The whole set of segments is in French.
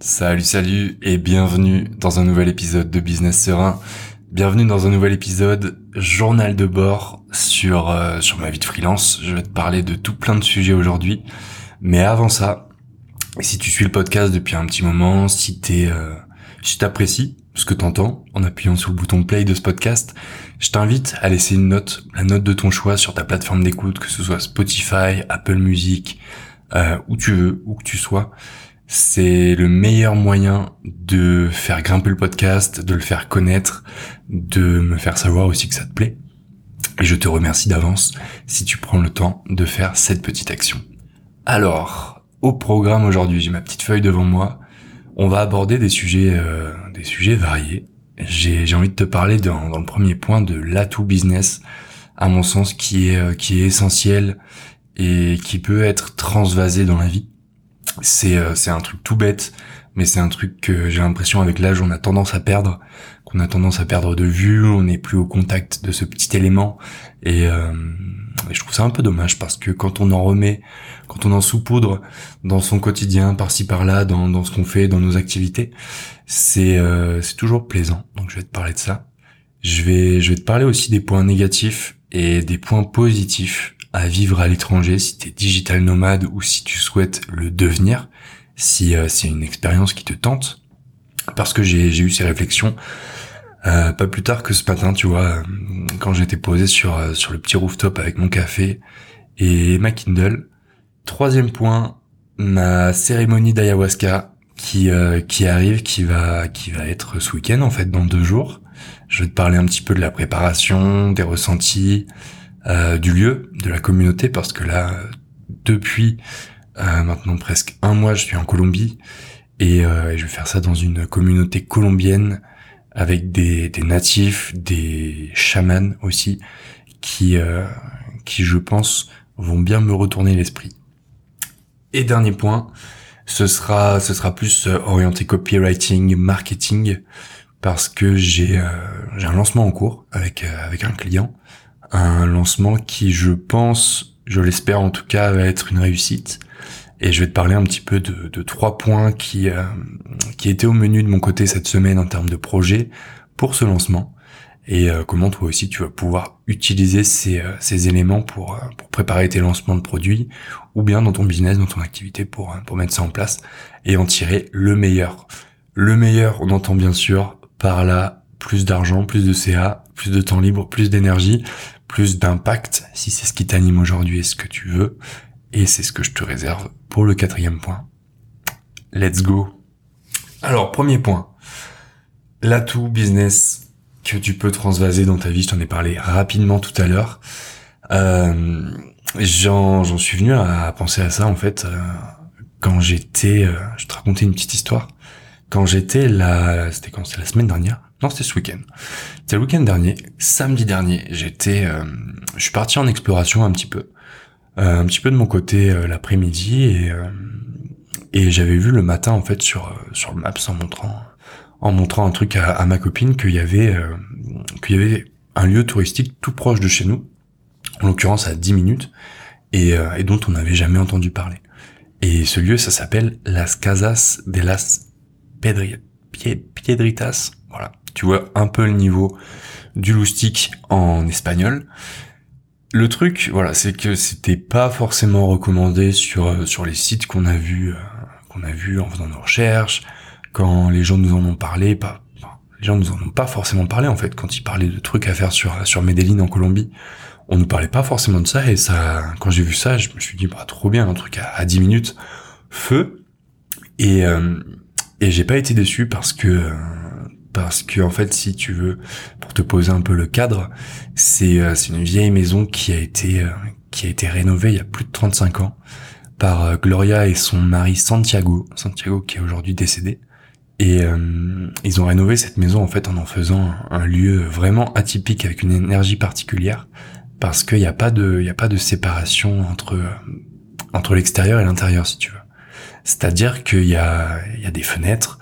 Salut, salut et bienvenue dans un nouvel épisode de Business Serein. Bienvenue dans un nouvel épisode journal de bord sur euh, sur ma vie de freelance. Je vais te parler de tout plein de sujets aujourd'hui, mais avant ça, si tu suis le podcast depuis un petit moment, si t'es euh, si ce que t'entends en appuyant sur le bouton play de ce podcast, je t'invite à laisser une note, la note de ton choix sur ta plateforme d'écoute, que ce soit Spotify, Apple Music, euh, où tu veux, où que tu sois c'est le meilleur moyen de faire grimper le podcast, de le faire connaître, de me faire savoir aussi que ça te plaît. Et je te remercie d'avance si tu prends le temps de faire cette petite action. Alors, au programme aujourd'hui, j'ai ma petite feuille devant moi. On va aborder des sujets, euh, des sujets variés. J'ai envie de te parler dans, dans le premier point de l'atout business, à mon sens, qui est, euh, qui est essentiel et qui peut être transvasé dans la vie c'est euh, c'est un truc tout bête, mais c'est un truc que j'ai l'impression avec l'âge on a tendance à perdre, qu'on a tendance à perdre de vue, on n'est plus au contact de ce petit élément et, euh, je trouve ça un peu dommage parce que quand on en remet, quand on en saupoudre dans son quotidien par-ci par-là, dans, ce qu'on fait, dans nos activités, c'est euh, c'est toujours plaisant. Donc je vais te parler de ça. Je vais te parler aussi des points négatifs et des points positifs à vivre à l'étranger, si tu es digital nomade ou si tu souhaites le devenir, si euh, c'est une expérience qui te tente. Parce que j'ai eu ces réflexions euh, pas plus tard que ce matin, tu vois, euh, quand j'étais posé sur, euh, sur le petit rooftop avec mon café et ma Kindle. Troisième point, ma cérémonie d'ayahuasca qui, qui arrive, qui va, qui va être ce week-end en fait, dans deux jours. Je vais te parler un petit peu de la préparation, des ressentis, euh, du lieu, de la communauté, parce que là, depuis euh, maintenant presque un mois, je suis en Colombie et, euh, je vais faire ça dans une communauté colombienne avec des, des natifs, des chamans aussi, qui, qui je pense vont bien me retourner l'esprit. Et dernier point, ce sera ce sera plus orienté copywriting, marketing, parce que j'ai j'ai un lancement en cours avec avec un client un lancement qui, je pense, je l'espère en tout cas, va être une réussite. Et je vais te parler un petit peu de, trois points qui, euh, qui étaient au menu de mon côté cette semaine en termes de projet pour ce lancement. Et euh, comment toi aussi tu vas pouvoir utiliser ces, euh, ces éléments pour, euh, pour préparer tes lancements de produits ou bien dans ton business, dans ton activité pour, pour mettre ça en place et en tirer le meilleur. Le meilleur, on entend bien sûr par là plus d'argent, plus de CA, plus de temps libre, plus d'énergie, plus d'impact si c'est ce qui t'anime aujourd'hui et ce que tu veux. Et c'est ce que je te réserve pour le quatrième point. Let's go. Alors, premier point. L'atout business que tu peux transvaser dans ta vie, je t'en ai parlé rapidement tout à l'heure. Euh, j'en, suis venu à penser à ça en fait euh, quand j'étais, euh, je te racontais une petite histoire. Quand j'étais là, c'était quand? C'était la semaine dernière. Non, c'était ce week-end. C'était le week-end dernier, samedi dernier. J'étais, euh, je suis parti en exploration un petit peu, euh, un petit peu de mon côté euh, l'après-midi et et j'avais vu le matin en fait sur sur le Maps en montrant en montrant un truc à, ma copine qu'il y avait qu'il y avait un lieu touristique tout proche de chez nous, en l'occurrence à 10 minutes, et, et dont on n'avait jamais entendu parler. Et ce lieu, ça s'appelle Las Casas de las Piedritas. Voilà, tu vois un peu le niveau du loustic en espagnol. Le truc, voilà, c'est que c'était pas forcément recommandé sur euh, sur les sites qu'on a vu euh, qu'on a vu en faisant nos recherches, quand les gens nous en ont parlé, pas les gens nous en ont pas forcément parlé en fait quand ils parlaient de trucs à faire sur sur Medellin en Colombie. On nous parlait pas forcément de ça et ça quand j'ai vu ça, je me suis dit bah trop bien un truc à, à 10 minutes feu et euh, et j'ai pas été déçu parce que parce que en fait si tu veux pour te poser un peu le cadre c'est euh, une vieille maison qui a été euh, qui a été rénovée il y a plus de 35 ans par euh, Gloria et son mari Santiago Santiago qui est aujourd'hui décédé. Et ils ont rénové cette maison en fait en en faisant un, lieu vraiment atypique avec une énergie particulière parce qu'il n'y a pas de il a pas de séparation entre entre l'extérieur et l'intérieur si tu veux. C'est-à-dire qu'il y a il y a des fenêtres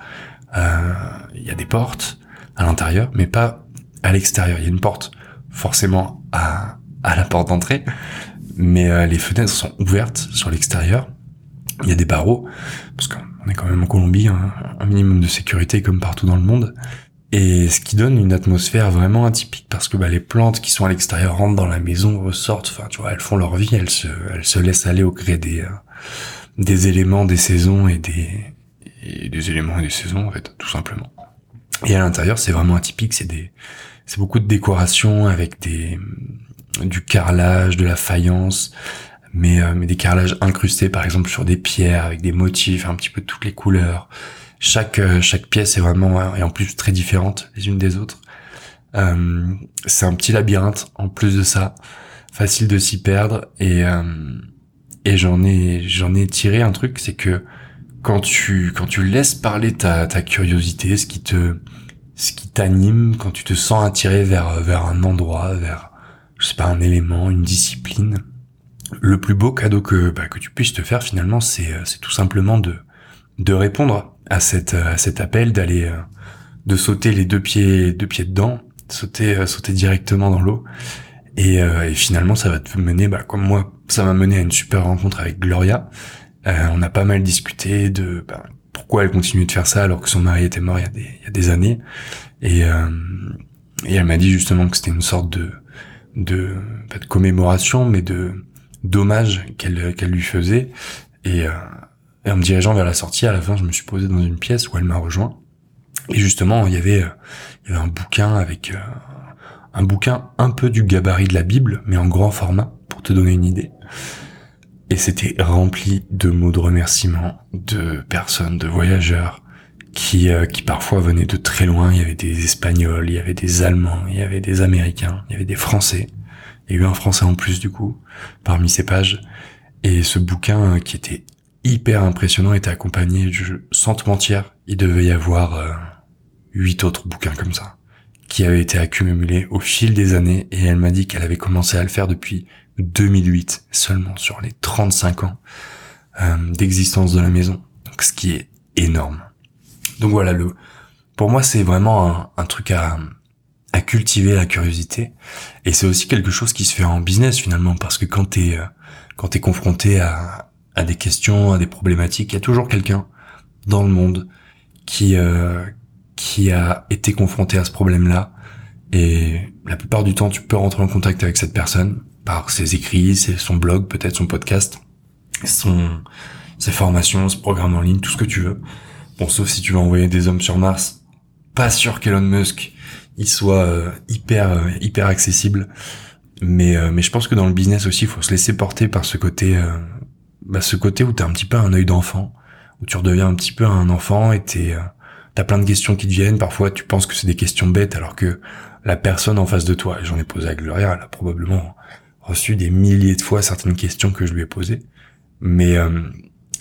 il y a des portes à l'intérieur, mais pas à l'extérieur. Il y a une porte forcément à, à la porte d'entrée, mais euh, les fenêtres sont ouvertes sur l'extérieur. Il y a des barreaux, parce qu'on est quand même en Colombie, hein. un minimum de sécurité comme partout dans le monde. Et ce qui donne une atmosphère vraiment atypique parce que bah, les plantes qui sont à l'extérieur rentrent dans la maison, ressortent, enfin tu vois, elles font leur vie, elles se, elles se laissent aller au gré des, euh, des éléments, des saisons et des, et des éléments et des saisons en fait, tout simplement. Et à l'intérieur, c'est vraiment atypique, c'est des, c'est beaucoup de décoration avec des, du carrelage, de la faïence, mais, euh, mais des carrelages incrustés par exemple sur des pierres avec des motifs, un petit peu toutes les couleurs. Chaque euh, chaque pièce est vraiment et en plus très différente les unes des autres. Euh, c'est un petit labyrinthe en plus de ça, facile de s'y perdre et euh, et j'en ai j'en ai tiré un truc, c'est que quand tu quand tu laisses parler ta ta curiosité, ce qui te ce qui t'anime, quand tu te sens attiré vers vers un endroit, vers je sais pas un élément, une discipline, le plus beau cadeau que bah, que tu puisses te faire finalement, c'est c'est tout simplement de de répondre à cette à cet appel d'aller euh, de sauter les deux pieds deux pieds dedans sauter euh, sauter directement dans l'eau. Et, euh, et, finalement ça va te mener bah, comme moi ça m'a mené à une super rencontre avec Gloria on a pas mal discuté de bah, pourquoi elle continue de faire ça alors que son mari était mort il y a des, il y a des années et, et elle m'a dit justement que c'était une sorte de de pas de commémoration mais de d'hommage qu'elle qu'elle lui faisait et et en me dirigeant vers la sortie, à la fin, je me suis posé dans une pièce où elle m'a rejoint. Et justement, il y avait, euh, il y avait un bouquin avec euh, un bouquin un peu du gabarit de la Bible, mais en grand format, pour te donner une idée. Et c'était rempli de mots de remerciement de personnes, de voyageurs, qui, euh, qui parfois venaient de très loin. Il y avait des Espagnols, il y avait des Allemands, il y avait des Américains, il y avait des Français. Il y a eu un Français en plus du coup, parmi ces pages. Et ce bouquin qui était hyper impressionnant était accompagné, je, sans te mentir, il devait y avoir euh, huit autres bouquins comme ça, qui avaient été accumulés au fil des années, et elle m'a dit qu'elle avait commencé à le faire depuis 2008, seulement sur les 35 ans euh, d'existence de la maison, donc ce qui est énorme. Donc voilà, le, pour moi c'est vraiment un, un truc à, à cultiver la curiosité, et c'est aussi quelque chose qui se fait en business finalement, parce que quand t'es euh, quand t'es confronté à, à des questions, à des problématiques. Il y a toujours quelqu'un dans le monde qui euh, qui a été confronté à ce problème-là. Et la plupart du temps, tu peux rentrer en contact avec cette personne par ses écrits, son blog, peut-être son podcast, son ses formations, ce programme en ligne, tout ce que tu veux. Bon, sauf si tu veux envoyer des hommes sur Mars, pas sûr qu'Elon Musk il soit euh, hyper euh, hyper accessible. Mais mais je pense que dans le business aussi, il faut se laisser porter par ce côté bah, ce côté où t'as un petit peu un œil d'enfant, où tu redeviens un petit peu un enfant et t'es, euh, t'as plein de questions qui te viennent. Parfois, tu penses que c'est des questions bêtes, alors que la personne en face de toi, j'en ai posé à Gloria, elle a probablement reçu des milliers de fois certaines questions que je lui ai posées. Mais, euh,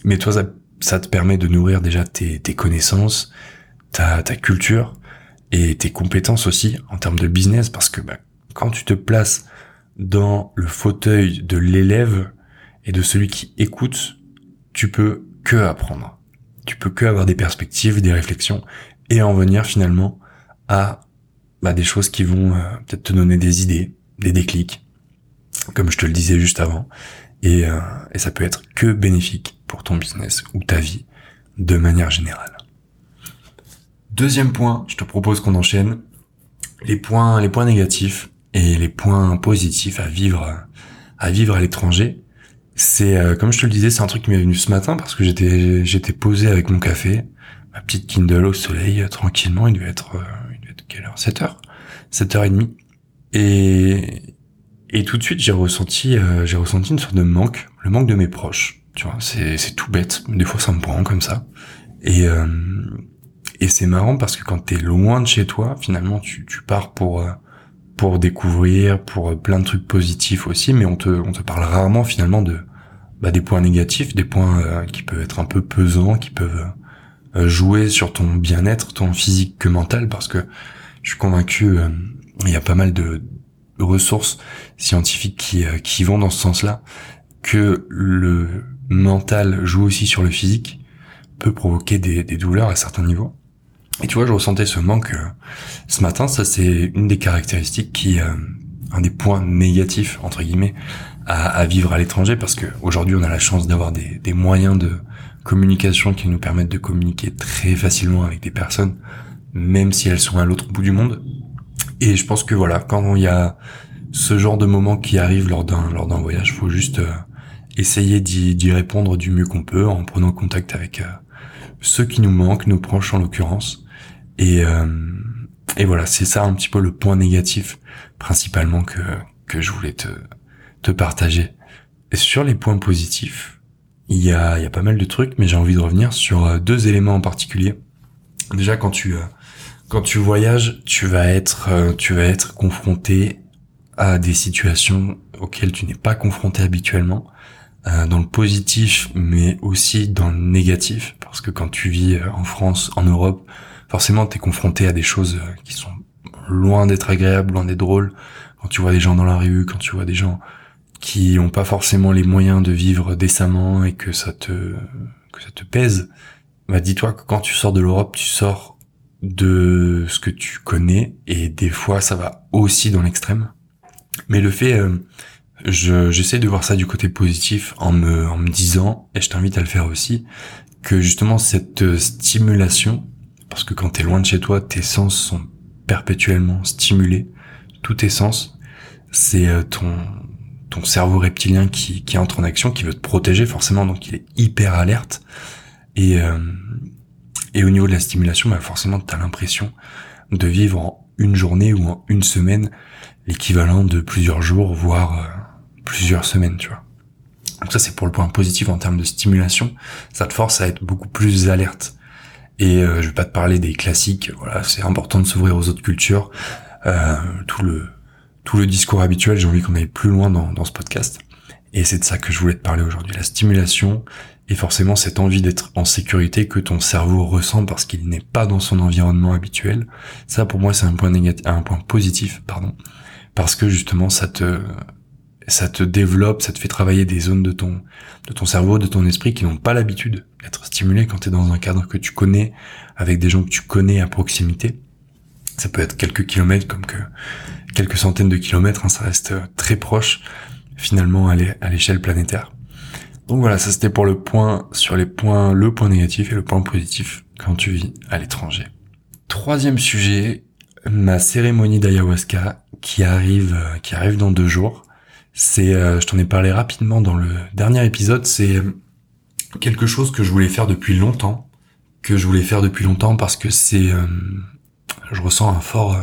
mais toi, ça, te permet de nourrir déjà tes, connaissances, ta, ta culture et tes compétences aussi en termes de business, parce que bah, quand tu te places dans le fauteuil de l'élève et de celui qui écoute, tu peux que apprendre. Tu peux que avoir des perspectives, des réflexions et en venir finalement à bah, des choses qui vont euh, peut-être te donner des idées, des déclics, comme je te le disais juste avant. Et, euh, et ça peut être que bénéfique pour ton business ou ta vie de manière générale. Deuxième point, je te propose qu'on enchaîne les points, les points négatifs et les points positifs à vivre, à vivre à l'étranger c'est euh, comme je te le disais, c'est un truc qui m'est venu ce matin parce que j'étais j'étais posé avec mon café, ma petite Kindle au soleil euh, tranquillement, il devait être euh, il devait être quelle heure? 7 heures 7 heures et demie. Et tout de suite, j'ai ressenti j'ai ressenti une sorte de manque, le manque de mes proches. Tu vois, c'est c'est tout bête, des fois ça me prend comme ça. Et et c'est marrant parce que quand t'es loin de chez toi, finalement tu tu pars pour pour découvrir, pour plein de trucs positifs aussi, mais on te, on te parle rarement finalement de bah, des points négatifs, des points euh, qui peuvent être un peu pesants, qui peuvent euh, jouer sur ton bien-être, ton physique que mental, parce que je suis convaincu, euh, il y a pas mal de ressources scientifiques qui, qui vont dans ce sens-là, que le mental joue aussi sur le physique, peut provoquer des, des douleurs à certains niveaux. Et tu vois, je ressentais ce manque euh, ce matin. Ça, c'est une des caractéristiques qui, euh, un des points négatifs entre guillemets, à, à vivre à l'étranger, parce que aujourd'hui, on a la chance d'avoir des, des, moyens de communication qui nous permettent de communiquer très facilement avec des personnes, même si elles sont à l'autre bout du monde. Et je pense que voilà, quand il y a ce genre de moment qui arrive lors d'un lors d'un voyage, faut juste euh, essayer d'y répondre du mieux qu'on peut en prenant contact avec euh, ceux qui nous manquent, nos proches en l'occurrence. Et euh, et voilà, c'est ça un petit peu le point négatif principalement que que je voulais te te partager. Et sur les points positifs, il y a il y a pas mal de trucs, mais j'ai envie de revenir sur deux éléments en particulier. Déjà quand tu quand tu voyages, tu vas être, euh, tu vas être confronté à des situations auxquelles tu n'es pas confronté habituellement, euh, dans le positif, mais aussi dans le négatif, parce que quand tu vis euh, en France, en Europe, forcément, tu es confronté à des choses qui sont loin d'être agréables, loin d'être drôles. Quand tu vois des gens dans la rue, quand tu vois des gens qui ont pas forcément les moyens de vivre décemment et que ça te que ça te pèse, bah dis-toi que quand tu sors de l'Europe, tu sors de ce que tu connais et des fois ça va aussi dans l'extrême. Mais le fait, euh, je, j'essaie de voir ça du côté positif en me, en me disant, et je t'invite à le faire aussi, que justement cette stimulation, parce que quand t'es loin de chez toi, tes sens sont perpétuellement stimulés, tous tes sens, c'est euh, ton ton cerveau reptilien qui, qui entre en action, qui veut te protéger forcément, donc il est hyper alerte. Et, euh, et au niveau de la stimulation, bah forcément, tu as l'impression de vivre en une journée ou en une semaine l'équivalent de plusieurs jours, voire euh, plusieurs semaines, tu vois. Donc ça, c'est pour le point positif en termes de stimulation. Ça te force à être beaucoup plus alerte. Et euh, je vais pas te parler des classiques. Voilà, c'est important de s'ouvrir aux autres cultures. Euh, tout le tout le discours habituel, j'ai envie qu'on aille plus loin dans, dans ce podcast. Et c'est de ça que je voulais te parler aujourd'hui. La stimulation, et forcément cette envie d'être en sécurité que ton cerveau ressent parce qu'il n'est pas dans son environnement habituel. Ça pour moi c'est un point négatif, un point positif, pardon, parce que justement ça te ça te développe, ça te fait travailler des zones de ton de ton cerveau, de ton esprit qui n'ont pas l'habitude d'être stimulés quand tu es dans un cadre que tu connais avec des gens que tu connais à proximité. Ça peut être quelques kilomètres comme que quelques centaines de kilomètres, hein, ça reste très proche finalement à l'échelle planétaire. Donc voilà, ça c'était pour le point sur les points, le point négatif et le point positif quand tu vis à l'étranger. Troisième sujet, ma cérémonie d'ayahuasca qui arrive, euh, qui arrive dans deux jours. C'est, euh, je t'en ai parlé rapidement dans le dernier épisode. C'est quelque chose que je voulais faire depuis longtemps, que je voulais faire depuis longtemps parce que c'est, euh, je ressens un fort,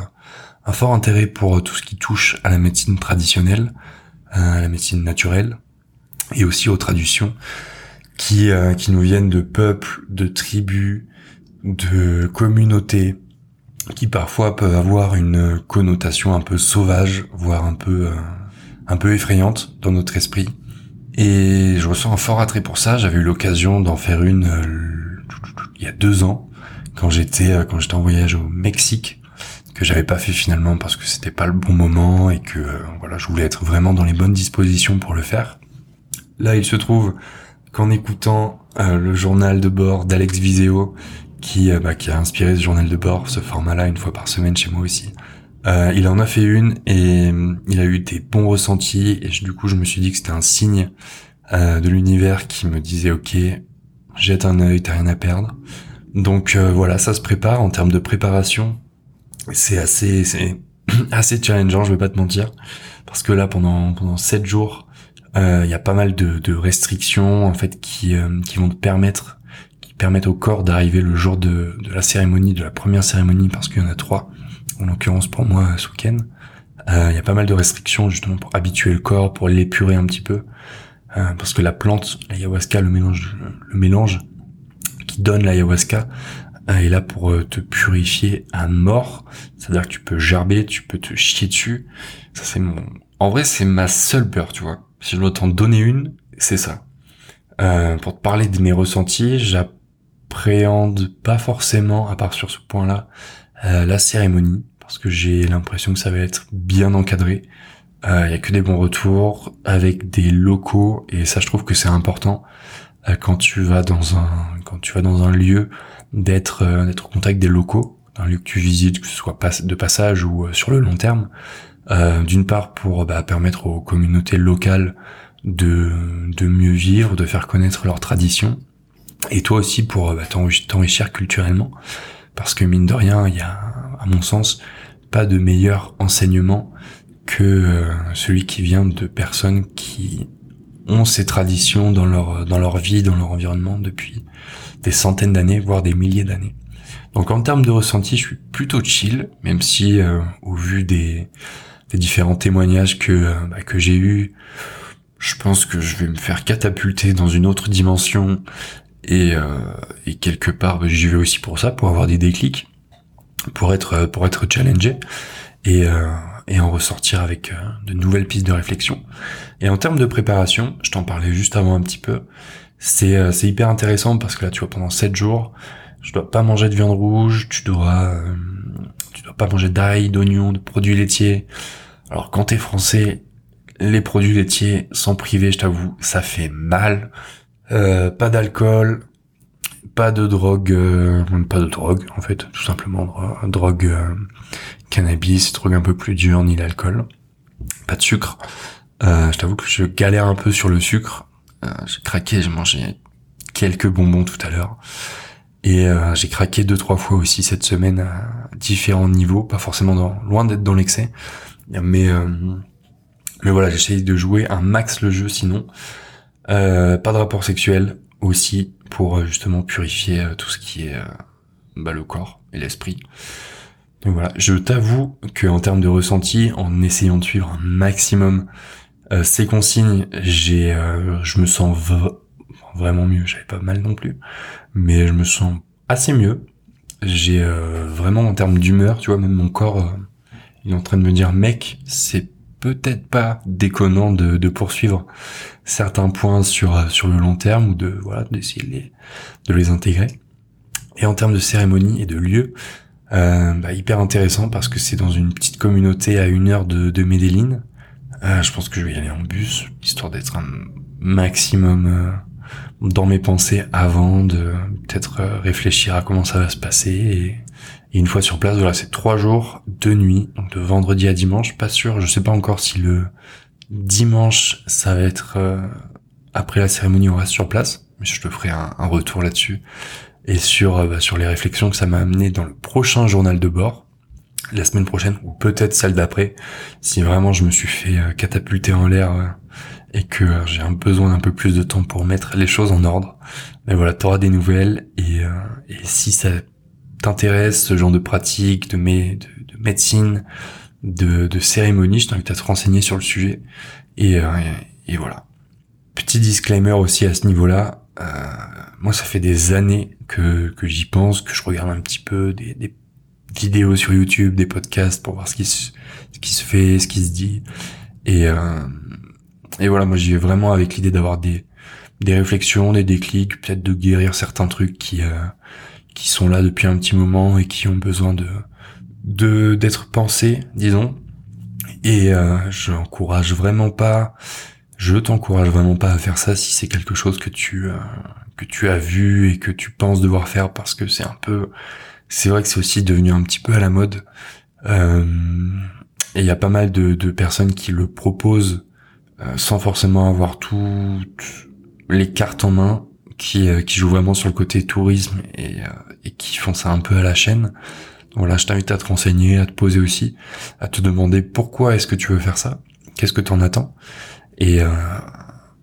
un fort intérêt pour tout ce qui touche à la médecine traditionnelle, à la médecine naturelle, et aussi aux traductions qui, euh, qui nous viennent de peuples, de tribus, de communautés, qui parfois peuvent avoir une connotation un peu sauvage, voire un peu, euh, un peu effrayante dans notre esprit. Et je ressens un fort attrait pour ça. J'avais eu l'occasion d'en faire une euh, il y a deux ans, quand j'étais quand j'étais en voyage au Mexique, que j'avais pas fait finalement parce que c'était pas le bon moment et que voilà, je voulais être vraiment dans les bonnes dispositions pour le faire. Là, il se trouve qu'en écoutant euh, le journal de bord d'Alex Viseo, qui, euh, bah, qui a inspiré ce journal de bord, ce format-là, une fois par semaine chez moi aussi, euh, il en a fait une et il a eu des bons ressentis et du coup je me suis dit que c'était un signe de l'univers qui me disait ok jette un œil t'as rien à perdre. Donc voilà ça se prépare en termes de préparation. C'est assez c'est assez challengeant je vais pas te mentir parce que là pendant pendant sept jours il euh, y a pas mal de, de, restrictions en fait qui, euh, qui vont te permettre qui permettent au corps d'arriver le jour de, de la cérémonie, de la première cérémonie, parce qu'il y en a trois, en l'occurrence pour moi ce week-end. Il euh, y a pas mal de restrictions justement pour habituer le corps, pour l'épurer un petit peu, parce que la plante, l'ayahuasca, le mélange, le mélange qui donne l'ayahuasca est là pour te purifier à mort. C'est-à-dire que tu peux gerber, tu peux te chier dessus. Ça c'est mon, en vrai c'est ma seule peur, tu vois si je dois t'en donner une, c'est ça. Euh, pour te parler de mes ressentis, j'appréhende pas forcément, à part sur ce point-là, euh, la cérémonie, parce que j'ai l'impression que ça va être bien encadré. Il euh, y a que des bons retours avec des locaux, et ça, je trouve que c'est important euh, quand tu vas dans un quand tu vas dans un lieu d'être euh, d'être au contact des locaux, un lieu que tu visites, que ce soit de passage ou sur le long terme. Euh, d'une part pour bah, permettre aux communautés locales de, de mieux vivre, de faire connaître leurs traditions, et toi aussi pour bah, t'enrichir culturellement, parce que mine de rien, il y a, à mon sens, pas de meilleur enseignement que euh, celui qui vient de personnes qui ont ces traditions dans leur dans leur vie, dans leur environnement depuis des centaines d'années, voire des milliers d'années. Donc en termes de ressenti, je suis plutôt chill, même si euh, au vu des, différents témoignages que euh, bah, que j'ai eu, je pense que je vais me faire catapulter dans une autre dimension et, et quelque part bah, j'y vais aussi pour ça, pour avoir des déclics, pour être pour être challengé et et en ressortir avec euh, de nouvelles pistes de réflexion. Et en termes de préparation, je t'en parlais juste avant un petit peu, c'est euh, hyper intéressant parce que là tu vois pendant 7 jours, je dois pas manger de viande rouge, tu dois euh, tu dois pas manger d'ail, d'oignons, de produits laitiers. Alors quand t'es français, les produits laitiers sans priver, je t'avoue, ça fait mal. Euh, pas d'alcool, pas de drogue, euh, pas de drogue en fait, tout simplement drogue cannabis, drogue un peu plus dur, ni l'alcool. Pas de sucre. Euh, je t'avoue que je galère un peu sur le sucre. Euh, j'ai craqué, j'ai mangé quelques bonbons tout à l'heure. Et euh, j'ai craqué deux trois fois aussi cette semaine à différents niveaux, pas forcément loin d'être dans l'excès, mais mais voilà, j'essaye de jouer un max le jeu sinon. pas de rapport sexuel aussi pour justement purifier tout ce qui est bah, le corps et l'esprit. Donc voilà, je t'avoue que en termes de ressenti, en essayant de suivre un maximum euh, ces consignes, j'ai, euh, je me sens vraiment mieux. J'avais pas mal non plus, mais je me sens assez mieux. J'ai euh, vraiment en termes d'humeur, tu vois, même mon corps, il est en train de me dire, mec, c'est peut-être pas déconnant de, de, poursuivre certains points sur sur le long terme ou de voilà d'essayer de les, de les intégrer. Et en termes de cérémonie et de lieu, euh, bah, hyper intéressant parce que c'est dans une petite communauté à une heure de, de Medellin. Euh, je pense que je vais y aller en bus, histoire d'être un maximum euh, dans mes pensées avant de peut-être euh, réfléchir à comment ça va se passer. Et, une fois sur place, voilà, c'est trois jours, deux nuits, donc de vendredi à dimanche. Pas sûr, je sais pas encore si le dimanche ça va être après la cérémonie on reste sur place, mais je te ferai un, retour là-dessus et sur euh, bah, sur les réflexions que ça m'a amené dans le prochain journal de bord la semaine prochaine ou peut-être celle d'après si vraiment je me suis fait euh, catapulter en l'air euh, et que j'ai un besoin d'un peu plus de temps pour mettre les choses en ordre mais voilà t'auras des nouvelles et, et si ça t'intéresse ce genre de pratique de, de, de médecine de, de cérémonie je t'invite à te renseigner sur le sujet et, et voilà petit disclaimer aussi à ce niveau là euh, moi, ça fait des années que, j'y pense, que je regarde un petit peu des, vidéos sur YouTube, des podcasts pour voir ce qui se, ce qui se fait, ce qui se dit. Et, euh, et voilà, moi, j'y vais vraiment avec l'idée d'avoir des, des réflexions, des déclics, peut-être de guérir certains trucs qui, euh, qui sont là depuis un petit moment et qui ont besoin de, de d'être pensés, disons. Et euh, je n'encourage vraiment pas je t'encourage vraiment pas à faire ça si c'est quelque chose que tu euh, que tu as vu et que tu penses devoir faire parce que c'est un peu c'est vrai que c'est aussi devenu un petit peu à la mode euh, et il y a pas mal de, de personnes qui le proposent euh, sans forcément avoir toutes les cartes en main qui qui jouent vraiment sur le côté tourisme et et qui font ça un peu à la chaîne voilà je t'invite à te renseigner à te poser aussi à te demander pourquoi est-ce que tu veux faire ça qu'est-ce que tu en attends et, euh,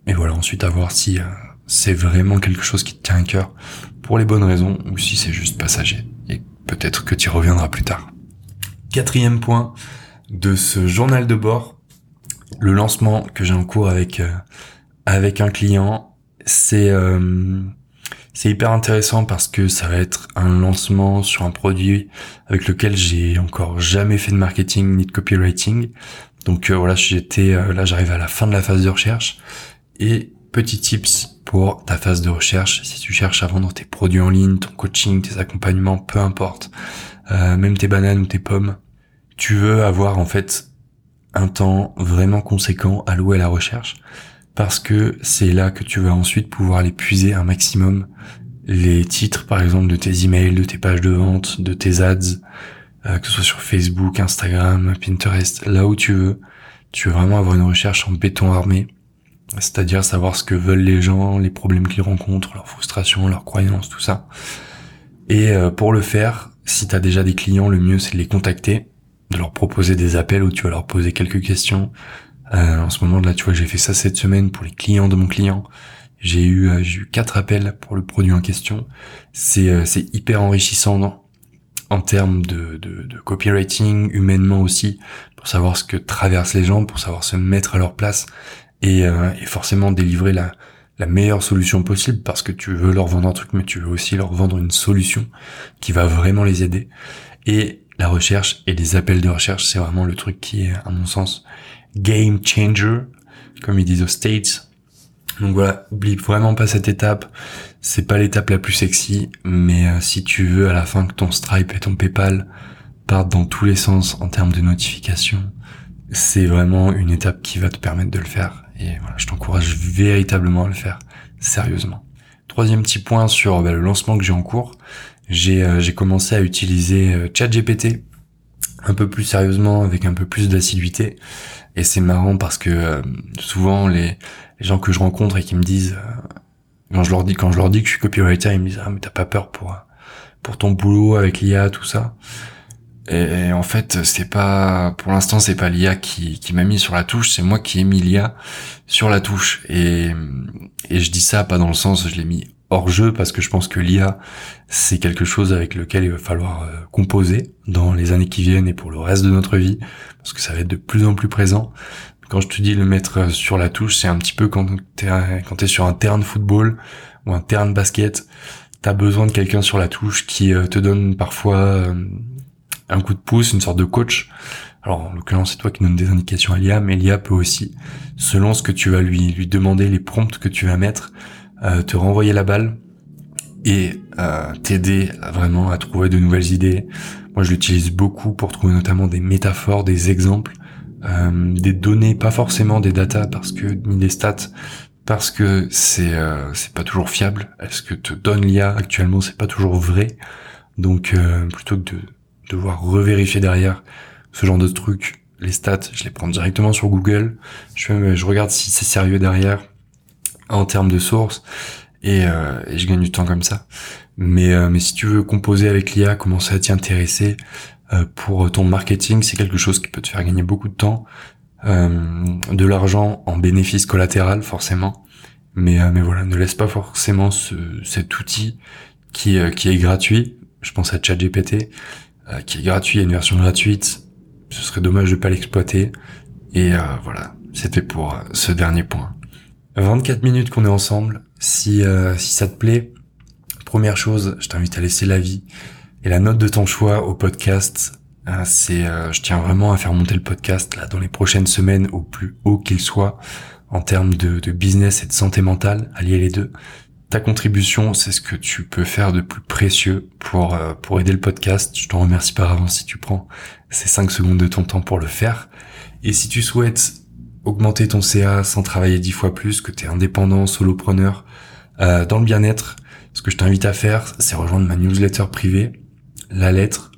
et voilà, ensuite à voir si euh, c'est vraiment quelque chose qui te tient à cœur pour les bonnes raisons ou si c'est juste passager. Et peut-être que tu reviendras plus tard. Quatrième point de ce journal de bord, le lancement que j'ai en cours avec euh, avec un client, c'est c'est hyper intéressant parce que ça va être un lancement sur un produit avec lequel j'ai encore jamais fait de marketing ni de copywriting. Donc euh, voilà, j'étais euh, là, j'arrive à la fin de la phase de recherche et petit tips pour ta phase de recherche. Si tu cherches à vendre tes produits en ligne, ton coaching, tes accompagnements, peu importe, euh, même tes bananes ou tes pommes, tu veux avoir en fait un temps vraiment conséquent alloué à la recherche parce que c'est là que tu vas ensuite pouvoir les puiser un maximum les titres par exemple de tes emails, de tes pages de vente, de tes ads, euh, que ce soit sur Facebook, Instagram, Pinterest, là où tu veux. Tu veux vraiment avoir une recherche en béton armé c'est-à-dire savoir ce que veulent les gens, les problèmes qu'ils rencontrent, leurs frustrations, leurs croyances, tout ça. Et euh, pour le faire, si tu as déjà des clients, le mieux c'est de les contacter, de leur proposer des appels où tu vas leur poser quelques questions. Euh, en ce moment là, tu vois, j'ai fait ça cette semaine pour les clients de mon client. J'ai eu euh, j'ai eu quatre appels pour le produit en question. C'est c'est hyper enrichissant en termes de, de, de copywriting, humainement aussi, pour savoir ce que traversent les gens, pour savoir se mettre à leur place et, et forcément délivrer la la meilleure solution possible parce que tu veux leur vendre un truc mais tu veux aussi leur vendre une solution qui va vraiment les aider et la recherche et les appels de recherche c'est vraiment le truc qui est à mon sens game changer comme ils disent aux States donc voilà oublie vraiment pas cette étape c'est pas l'étape la plus sexy mais euh, si tu veux à la fin que ton Stripe et ton PayPal partent dans tous les sens en termes de notification c'est vraiment une étape qui va te permettre de le faire et voilà, je t'encourage véritablement à le faire sérieusement. Troisième petit point sur bah, le lancement que j'ai en cours, j'ai euh, commencé à utiliser euh, ChatGPT un peu plus sérieusement, avec un peu plus d'assiduité. Et c'est marrant parce que euh, souvent les, les, gens que je rencontre et qui me disent quand je leur dis quand je leur dis que je suis copywriter, ils me disent ah mais t'as pas peur pour pour ton boulot avec l'IA tout ça? Et, en fait, c'est pas, pour l'instant, c'est pas l'IA qui, qui m'a mis sur la touche, c'est moi qui ai mis l'IA sur la touche. Et, et je dis ça pas dans le sens, je l'ai mis hors jeu parce que je pense que l'IA, c'est quelque chose avec lequel il va falloir euh, composer dans les années qui viennent et pour le reste de notre vie, parce que ça va être de plus en plus présent. Quand je te dis le mettre euh, sur la touche, c'est un petit peu quand t'es, quand t'es sur un terrain de football ou un terrain de basket, t'as besoin de quelqu'un sur la touche qui euh, te donne parfois un coup de pouce, une sorte de coach. Alors en l'occurrence c'est toi qui donne des indications à l'IA, mais l'IA peut aussi, selon ce que tu vas lui lui demander, les prompts que tu vas mettre, te renvoyer la balle et euh, t'aider vraiment à trouver de nouvelles idées. Moi je l'utilise beaucoup pour trouver notamment des métaphores, des exemples, euh, des données, pas forcément des datas parce que ni des stats, parce que c'est c'est pas toujours fiable. Est-ce que te donne l'IA actuellement c'est pas toujours vrai. Donc plutôt que de devoir revérifier derrière ce genre de trucs. Les stats, je les prends directement sur Google. Je regarde si c'est sérieux derrière en termes de sources et, euh, et, je gagne du temps comme ça. Mais, euh, mais si tu veux composer avec l'IA, commencer à t'y intéresser euh, pour ton marketing, c'est quelque chose qui peut te faire gagner beaucoup de temps, euh, de l'argent en bénéfice collatéral forcément. Mais, mais voilà, ne laisse pas forcément ce, cet outil qui, qui est gratuit. Je pense à ChatGPT euh, qui est gratuit, il y a une version gratuite. Ce serait dommage de pas l'exploiter. Et euh, voilà, c'était pour euh, ce dernier point. 24 minutes qu'on est ensemble. Si si ça te plaît, première chose, je t'invite à laisser l'avis et la note de ton choix au podcast. c'est, je tiens vraiment à faire monter le podcast là dans les prochaines semaines au plus haut qu'il soit en termes de, de business et de santé mentale, allier les deux ta contribution, c'est ce que tu peux faire de plus précieux pour euh, pour aider le podcast. Je t'en remercie par avance si tu prends ces 5 secondes de ton temps pour le faire. Et si tu souhaites augmenter ton CA sans travailler 10 fois plus, que tu es indépendant, solopreneur, euh, dans le bien-être, ce que je t'invite à faire, c'est rejoindre ma newsletter privée, la lettre,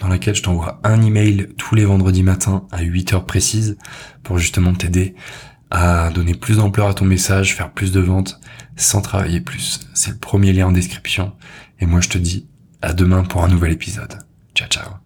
dans laquelle je t'envoie un email tous les vendredis matins à 8 heures précises pour justement t'aider à donner plus d'ampleur à ton message, faire plus de ventes sans travailler plus. C'est le premier lien en description. Et moi je te dis à demain pour un nouvel épisode. Ciao ciao.